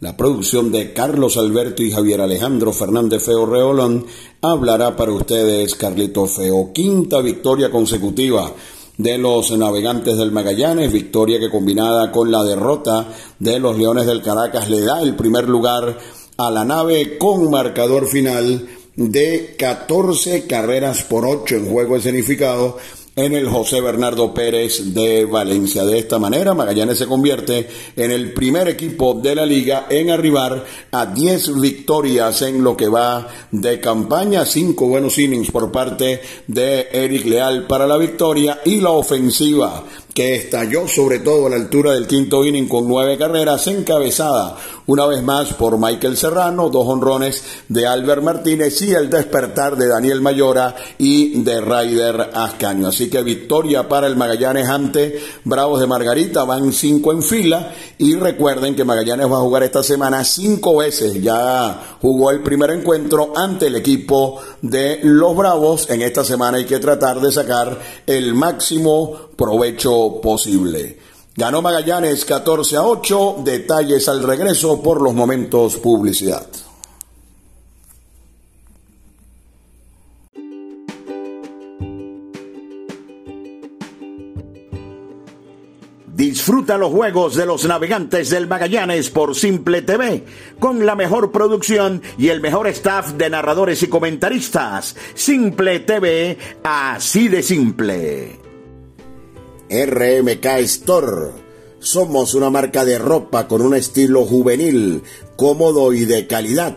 la producción de Carlos Alberto y Javier Alejandro Fernández Feo Reolón hablará para ustedes Carlito Feo. Quinta victoria consecutiva de los navegantes del Magallanes, victoria que combinada con la derrota de los Leones del Caracas le da el primer lugar a la nave con marcador final de 14 carreras por 8 en juego escenificado en el José Bernardo Pérez de Valencia. De esta manera, Magallanes se convierte en el primer equipo de la liga en arribar a 10 victorias en lo que va de campaña, cinco buenos innings por parte de Eric Leal para la victoria y la ofensiva que estalló sobre todo a la altura del quinto inning con nueve carreras, encabezada una vez más por Michael Serrano, dos honrones de Albert Martínez y el despertar de Daniel Mayora y de Ryder Ascaño. Así que victoria para el Magallanes ante Bravos de Margarita, van cinco en fila. Y recuerden que Magallanes va a jugar esta semana cinco veces, ya jugó el primer encuentro ante el equipo de los Bravos, en esta semana hay que tratar de sacar el máximo provecho posible. Ganó Magallanes 14 a 8, detalles al regreso por los momentos publicidad. Disfruta los juegos de los navegantes del Magallanes por Simple TV, con la mejor producción y el mejor staff de narradores y comentaristas. Simple TV, así de simple. RMK Store. Somos una marca de ropa con un estilo juvenil, cómodo y de calidad,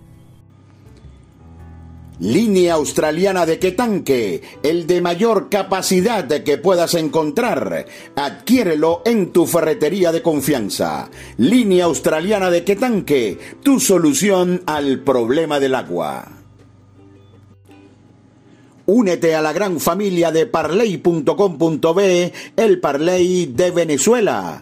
Línea australiana de Quetanque, el de mayor capacidad que puedas encontrar. Adquiérelo en tu ferretería de confianza. Línea australiana de Quetanque, tu solución al problema del agua. Únete a la gran familia de parley.com.be, el Parley de Venezuela.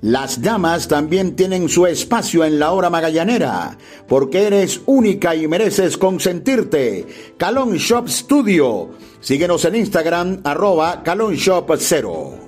Las damas también tienen su espacio en la hora magallanera, porque eres única y mereces consentirte. Calon Shop Studio. Síguenos en Instagram, arroba calonshop0.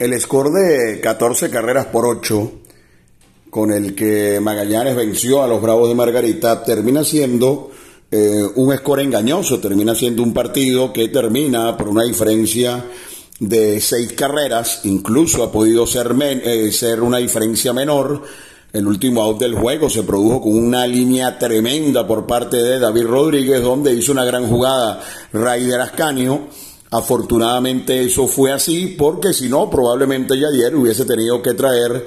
El score de 14 carreras por 8 con el que Magallanes venció a los Bravos de Margarita termina siendo eh, un score engañoso, termina siendo un partido que termina por una diferencia de seis carreras, incluso ha podido ser, eh, ser una diferencia menor. El último out del juego se produjo con una línea tremenda por parte de David Rodríguez, donde hizo una gran jugada Raider Ascanio Afortunadamente eso fue así, porque si no, probablemente Yadier hubiese tenido que traer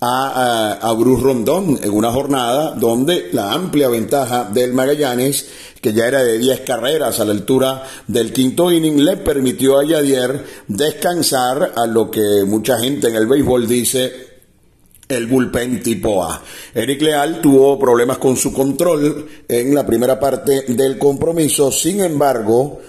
a, a, Bruce Rondón en una jornada donde la amplia ventaja del Magallanes, que ya era de 10 carreras a la altura del quinto inning, le permitió a Yadier descansar a lo que mucha gente en el béisbol dice el bullpen tipo A. Eric Leal tuvo problemas con su control en la primera parte del compromiso, sin embargo,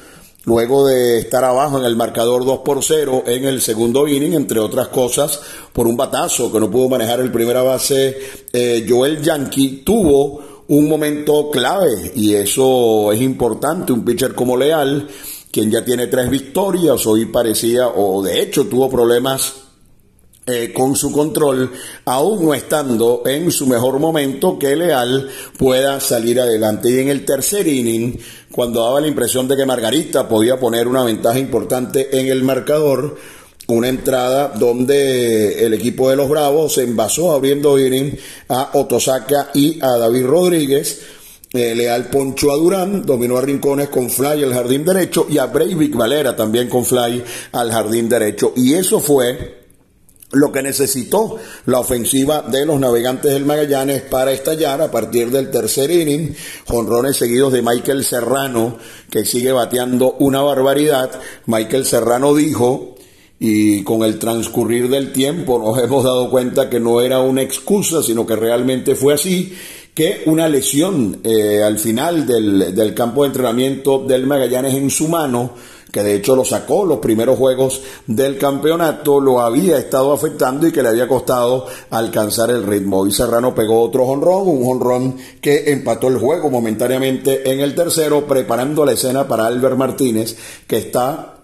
luego de estar abajo en el marcador 2 por 0 en el segundo inning, entre otras cosas, por un batazo que no pudo manejar el primera base, eh, Joel Yankee tuvo un momento clave y eso es importante, un pitcher como Leal, quien ya tiene tres victorias, hoy parecía, o de hecho tuvo problemas eh, con su control, aún no estando en su mejor momento, que Leal pueda salir adelante. Y en el tercer inning, cuando daba la impresión de que Margarita podía poner una ventaja importante en el marcador, una entrada donde el equipo de los Bravos se envasó abriendo inning a Otosaka y a David Rodríguez. Eh, Leal poncho a Durán, dominó a Rincones con fly al jardín derecho y a Breivik Valera también con fly al jardín derecho. Y eso fue lo que necesitó la ofensiva de los navegantes del Magallanes para estallar a partir del tercer inning, jonrones seguidos de Michael Serrano, que sigue bateando una barbaridad. Michael Serrano dijo, y con el transcurrir del tiempo nos hemos dado cuenta que no era una excusa, sino que realmente fue así, que una lesión eh, al final del, del campo de entrenamiento del Magallanes en su mano, que de hecho lo sacó los primeros juegos del campeonato, lo había estado afectando y que le había costado alcanzar el ritmo. Y Serrano pegó otro jonrón, un jonrón que empató el juego momentáneamente en el tercero, preparando la escena para Albert Martínez, que está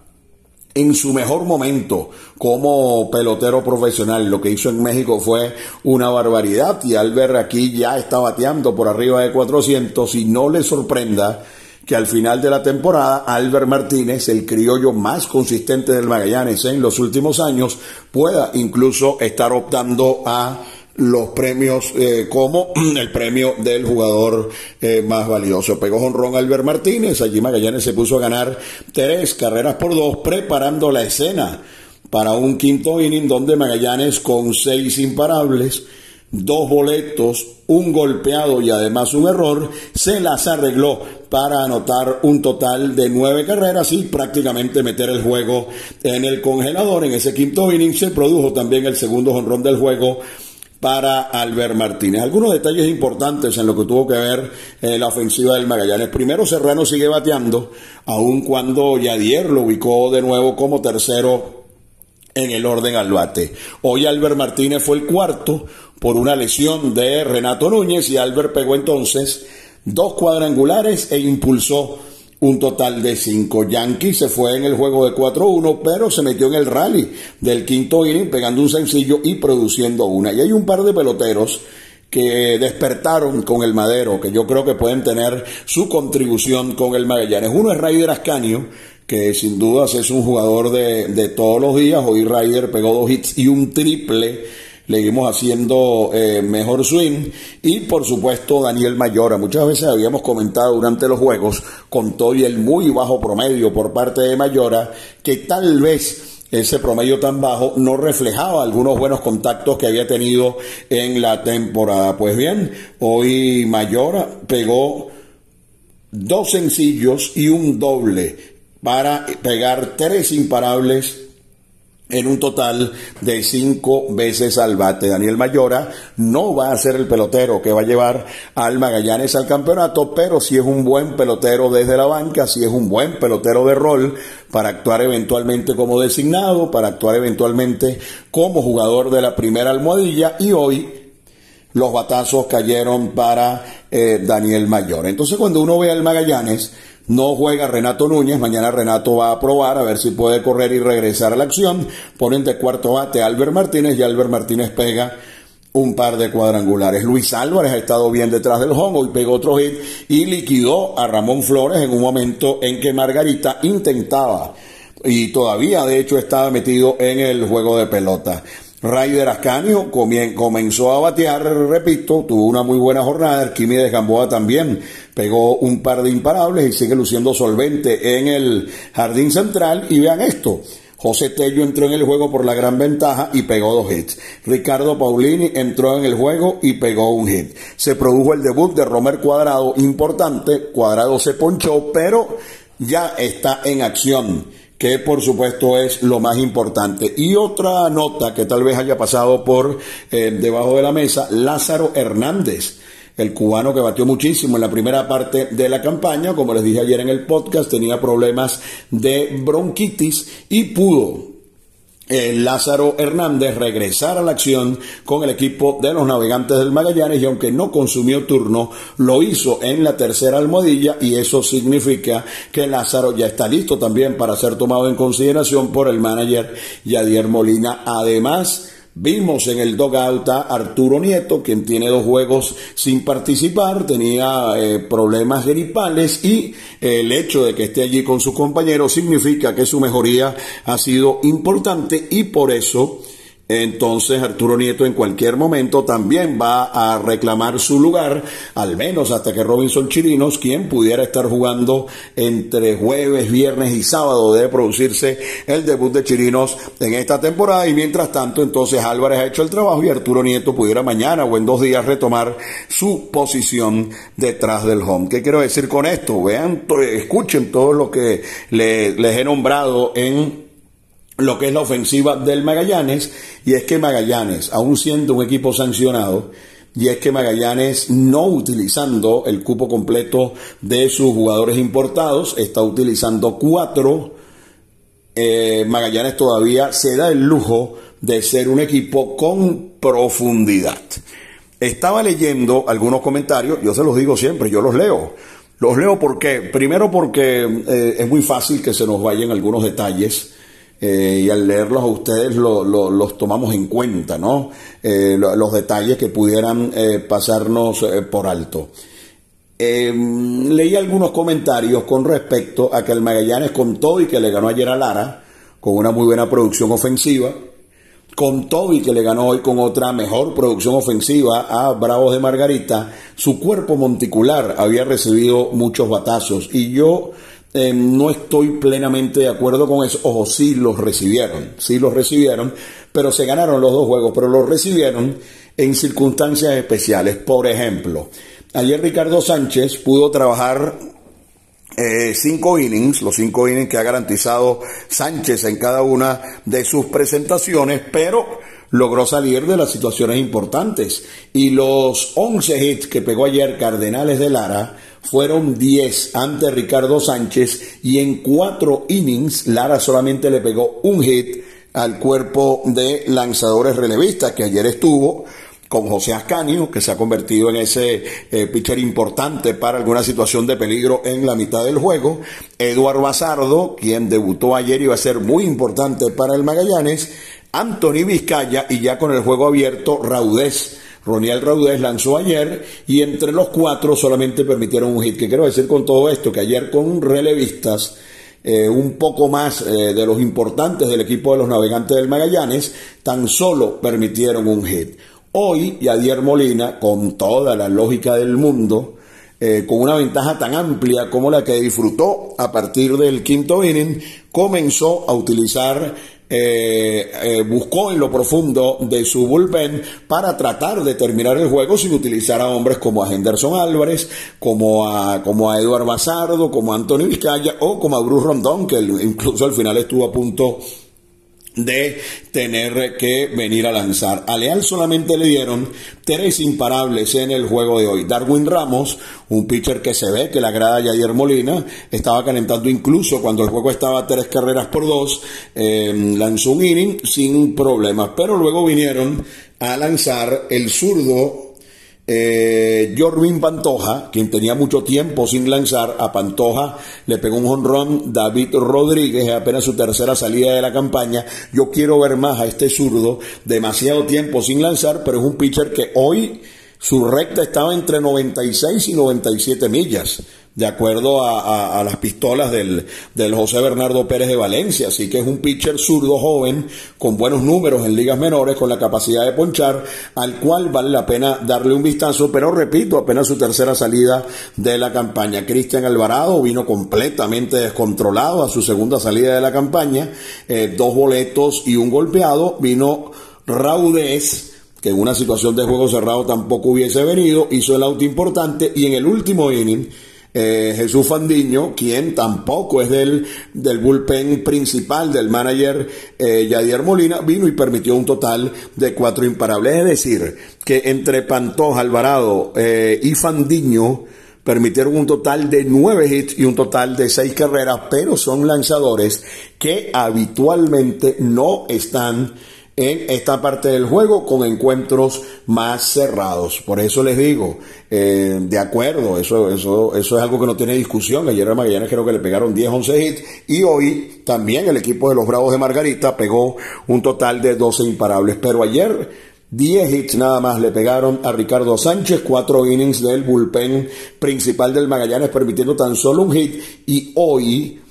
en su mejor momento como pelotero profesional. Lo que hizo en México fue una barbaridad y Albert aquí ya está bateando por arriba de 400 y no le sorprenda que al final de la temporada Albert Martínez, el criollo más consistente del Magallanes en los últimos años, pueda incluso estar optando a los premios eh, como el premio del jugador eh, más valioso. Pegó jonrón Albert Martínez, allí Magallanes se puso a ganar tres carreras por dos, preparando la escena para un quinto inning donde Magallanes con seis imparables dos boletos, un golpeado y además un error, se las arregló para anotar un total de nueve carreras y prácticamente meter el juego en el congelador. En ese quinto inning se produjo también el segundo jonrón del juego para Albert Martínez. Algunos detalles importantes en lo que tuvo que ver eh, la ofensiva del Magallanes. Primero, Serrano sigue bateando, aun cuando Yadier lo ubicó de nuevo como tercero en el orden al bate. Hoy Albert Martínez fue el cuarto, por una lesión de Renato Núñez y Albert pegó entonces dos cuadrangulares e impulsó un total de cinco. Yankee se fue en el juego de 4-1, pero se metió en el rally del quinto inning pegando un sencillo y produciendo una. Y hay un par de peloteros que despertaron con el Madero, que yo creo que pueden tener su contribución con el Magallanes. Uno es Raider Ascanio, que sin dudas es un jugador de, de todos los días. Hoy Raider pegó dos hits y un triple seguimos haciendo eh, mejor swing y por supuesto Daniel Mayora. Muchas veces habíamos comentado durante los juegos con todo y el muy bajo promedio por parte de Mayora que tal vez ese promedio tan bajo no reflejaba algunos buenos contactos que había tenido en la temporada. Pues bien, hoy Mayora pegó dos sencillos y un doble para pegar tres imparables en un total de cinco veces al bate. Daniel Mayora no va a ser el pelotero que va a llevar al Magallanes al campeonato, pero sí es un buen pelotero desde la banca, sí es un buen pelotero de rol para actuar eventualmente como designado, para actuar eventualmente como jugador de la primera almohadilla y hoy los batazos cayeron para eh, Daniel Mayora. Entonces cuando uno ve al Magallanes, no juega Renato Núñez, mañana Renato va a probar a ver si puede correr y regresar a la acción. Ponen de cuarto bate a Albert Martínez y Albert Martínez pega un par de cuadrangulares. Luis Álvarez ha estado bien detrás del home, hoy pegó otro hit y liquidó a Ramón Flores en un momento en que Margarita intentaba y todavía de hecho estaba metido en el juego de pelota. Raider Ascanio comenzó a batear, repito, tuvo una muy buena jornada. Arquímedes Gamboa también pegó un par de imparables y sigue luciendo solvente en el jardín central. Y vean esto. José Tello entró en el juego por la gran ventaja y pegó dos hits. Ricardo Paulini entró en el juego y pegó un hit. Se produjo el debut de Romer Cuadrado, importante. Cuadrado se ponchó, pero ya está en acción que por supuesto es lo más importante. Y otra nota que tal vez haya pasado por eh, debajo de la mesa, Lázaro Hernández. El cubano que batió muchísimo en la primera parte de la campaña, como les dije ayer en el podcast, tenía problemas de bronquitis y pudo Lázaro Hernández regresar a la acción con el equipo de los navegantes del Magallanes y aunque no consumió turno, lo hizo en la tercera almohadilla y eso significa que Lázaro ya está listo también para ser tomado en consideración por el manager Yadier Molina. Además, Vimos en el dogout a Arturo Nieto, quien tiene dos juegos sin participar, tenía eh, problemas gripales y eh, el hecho de que esté allí con sus compañeros significa que su mejoría ha sido importante y por eso entonces Arturo Nieto en cualquier momento también va a reclamar su lugar, al menos hasta que Robinson Chirinos, quien pudiera estar jugando entre jueves, viernes y sábado, debe producirse el debut de Chirinos en esta temporada. Y mientras tanto, entonces Álvarez ha hecho el trabajo y Arturo Nieto pudiera mañana o en dos días retomar su posición detrás del home. ¿Qué quiero decir con esto? Vean, escuchen todo lo que les he nombrado en lo que es la ofensiva del Magallanes, y es que Magallanes, aún siendo un equipo sancionado, y es que Magallanes, no utilizando el cupo completo de sus jugadores importados, está utilizando cuatro. Eh, Magallanes todavía se da el lujo de ser un equipo con profundidad. Estaba leyendo algunos comentarios, yo se los digo siempre, yo los leo. Los leo porque, primero porque eh, es muy fácil que se nos vayan algunos detalles eh, y al leerlos a ustedes los tomamos en cuenta, ¿no? Eh, los detalles que pudieran pasarnos por alto. leí algunos comentarios con respecto a que el Magallanes contó y que le ganó ayer a Lara con una muy buena producción ofensiva, con Toby que le ganó hoy con otra mejor producción ofensiva a Bravos de Margarita, su cuerpo monticular había recibido muchos batazos y yo eh, no estoy plenamente de acuerdo con eso. Ojo, sí los recibieron, sí los recibieron, pero se ganaron los dos juegos, pero los recibieron en circunstancias especiales. Por ejemplo, ayer Ricardo Sánchez pudo trabajar eh, cinco innings, los cinco innings que ha garantizado Sánchez en cada una de sus presentaciones, pero logró salir de las situaciones importantes. Y los 11 hits que pegó ayer Cardenales de Lara fueron 10 ante Ricardo Sánchez y en cuatro innings Lara solamente le pegó un hit al cuerpo de lanzadores relevistas que ayer estuvo con José Ascanio, que se ha convertido en ese eh, pitcher importante para alguna situación de peligro en la mitad del juego. Eduardo Bazardo, quien debutó ayer y va a ser muy importante para el Magallanes. Anthony Vizcaya y ya con el juego abierto, Raudés. Roniel Raudés lanzó ayer y entre los cuatro solamente permitieron un hit. ¿Qué quiero decir con todo esto? Que ayer con relevistas, eh, un poco más eh, de los importantes del equipo de los navegantes del Magallanes, tan solo permitieron un hit. Hoy Yadier Molina, con toda la lógica del mundo, eh, con una ventaja tan amplia como la que disfrutó a partir del quinto inning, comenzó a utilizar, eh, eh, buscó en lo profundo de su bullpen para tratar de terminar el juego sin utilizar a hombres como a Henderson Álvarez, como a, como a Eduardo Bazardo, como a Antonio Vizcaya o como a Bruce Rondón, que incluso al final estuvo a punto de tener que venir a lanzar. A Leal solamente le dieron tres imparables en el juego de hoy. Darwin Ramos, un pitcher que se ve que le agrada a Jair Molina, estaba calentando incluso cuando el juego estaba tres carreras por dos, eh, lanzó un inning sin problemas, pero luego vinieron a lanzar el zurdo eh, Pantoja, quien tenía mucho tiempo sin lanzar, a Pantoja le pegó un honrón David Rodríguez, apenas su tercera salida de la campaña. Yo quiero ver más a este zurdo, demasiado tiempo sin lanzar, pero es un pitcher que hoy su recta estaba entre 96 y 97 millas de acuerdo a, las pistolas del, del, José Bernardo Pérez de Valencia. Así que es un pitcher zurdo joven con buenos números en ligas menores, con la capacidad de ponchar, al cual vale la pena darle un vistazo, pero repito, apenas su tercera salida de la campaña. Cristian Alvarado vino completamente descontrolado a su segunda salida de la campaña, eh, dos boletos y un golpeado, vino Raudez que en una situación de juego cerrado tampoco hubiese venido, hizo el auto importante y en el último inning eh, Jesús Fandiño, quien tampoco es del, del bullpen principal del manager eh, Yadier Molina, vino y permitió un total de cuatro imparables. Es decir, que entre Pantoja, Alvarado eh, y Fandiño permitieron un total de nueve hits y un total de seis carreras, pero son lanzadores que habitualmente no están en esta parte del juego con encuentros más cerrados. Por eso les digo, eh, de acuerdo, eso, eso, eso es algo que no tiene discusión. Ayer a Magallanes creo que le pegaron 10, 11 hits y hoy también el equipo de los Bravos de Margarita pegó un total de 12 imparables. Pero ayer 10 hits nada más le pegaron a Ricardo Sánchez, 4 innings del bullpen principal del Magallanes permitiendo tan solo un hit y hoy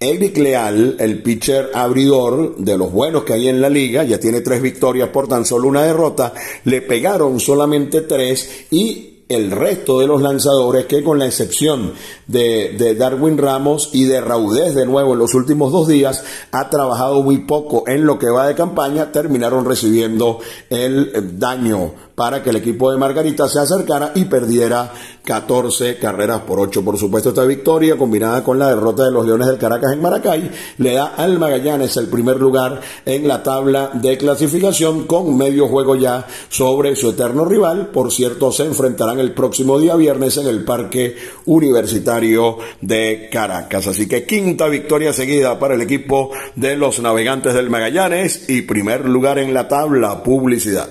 Eric Leal, el pitcher abridor de los buenos que hay en la liga, ya tiene tres victorias por tan solo una derrota, le pegaron solamente tres y el resto de los lanzadores que con la excepción de, Darwin Ramos y de Raudez de nuevo en los últimos dos días ha trabajado muy poco en lo que va de campaña terminaron recibiendo el daño para que el equipo de Margarita se acercara y perdiera 14 carreras por 8. Por supuesto, esta victoria combinada con la derrota de los Leones del Caracas en Maracay le da al Magallanes el primer lugar en la tabla de clasificación con medio juego ya sobre su eterno rival. Por cierto, se enfrentarán el próximo día viernes en el Parque Universitario de Caracas. Así que quinta victoria seguida para el equipo de los navegantes del Magallanes y primer lugar en la tabla publicidad.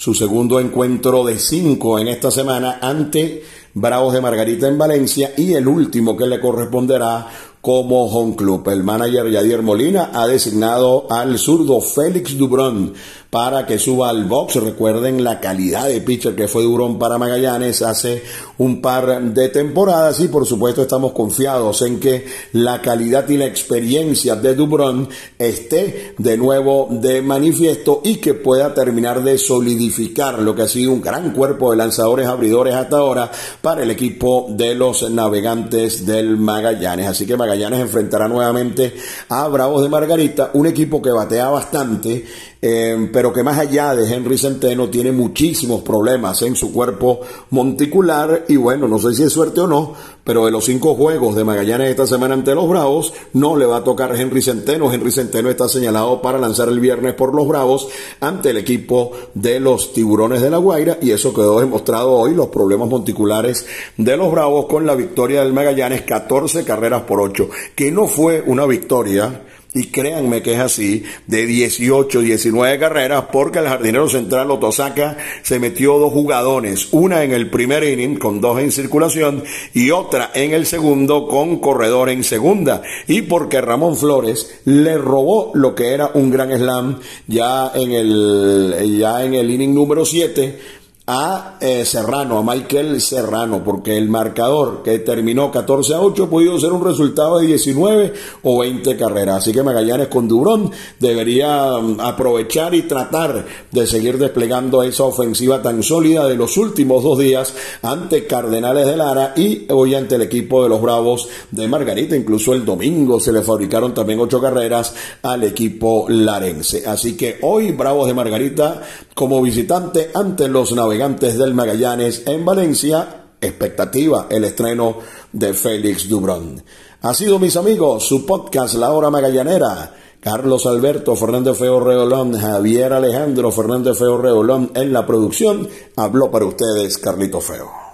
su segundo encuentro de cinco en esta semana ante Bravos de Margarita en Valencia y el último que le corresponderá como home club. El manager Yadier Molina ha designado al zurdo Félix Dubrón para que suba al box. Recuerden la calidad de pitcher que fue Dubrón para Magallanes hace un par de temporadas y por supuesto estamos confiados en que la calidad y la experiencia de Dubrón esté de nuevo de manifiesto y que pueda terminar de solidificar lo que ha sido un gran cuerpo de lanzadores abridores hasta ahora para el equipo de los navegantes del Magallanes. Así que Magallanes enfrentará nuevamente a Bravos de Margarita, un equipo que batea bastante eh, pero que más allá de Henry Centeno tiene muchísimos problemas en su cuerpo monticular. Y bueno, no sé si es suerte o no, pero de los cinco juegos de Magallanes esta semana ante los Bravos, no le va a tocar Henry Centeno. Henry Centeno está señalado para lanzar el viernes por los Bravos ante el equipo de los Tiburones de la Guaira. Y eso quedó demostrado hoy, los problemas monticulares de los Bravos con la victoria del Magallanes, 14 carreras por 8, que no fue una victoria y créanme que es así, de 18, 19 carreras, porque el jardinero central Otosaka se metió dos jugadones, una en el primer inning con dos en circulación y otra en el segundo con corredor en segunda. Y porque Ramón Flores le robó lo que era un gran slam ya en el, ya en el inning número 7 a eh, Serrano, a Michael Serrano, porque el marcador que terminó 14 a 8 ha podido ser un resultado de 19 o 20 carreras. Así que Magallanes con Durón debería mm, aprovechar y tratar de seguir desplegando esa ofensiva tan sólida de los últimos dos días ante Cardenales de Lara y hoy ante el equipo de los Bravos de Margarita. Incluso el domingo se le fabricaron también ocho carreras al equipo larense. Así que hoy Bravos de Margarita como visitante ante los navegantes del Magallanes en Valencia. Expectativa el estreno de Félix Dubrón. Ha sido, mis amigos, su podcast La Hora Magallanera. Carlos Alberto Fernández Feo Reolón, Javier Alejandro Fernández Feo Reolón en la producción. Habló para ustedes Carlito Feo.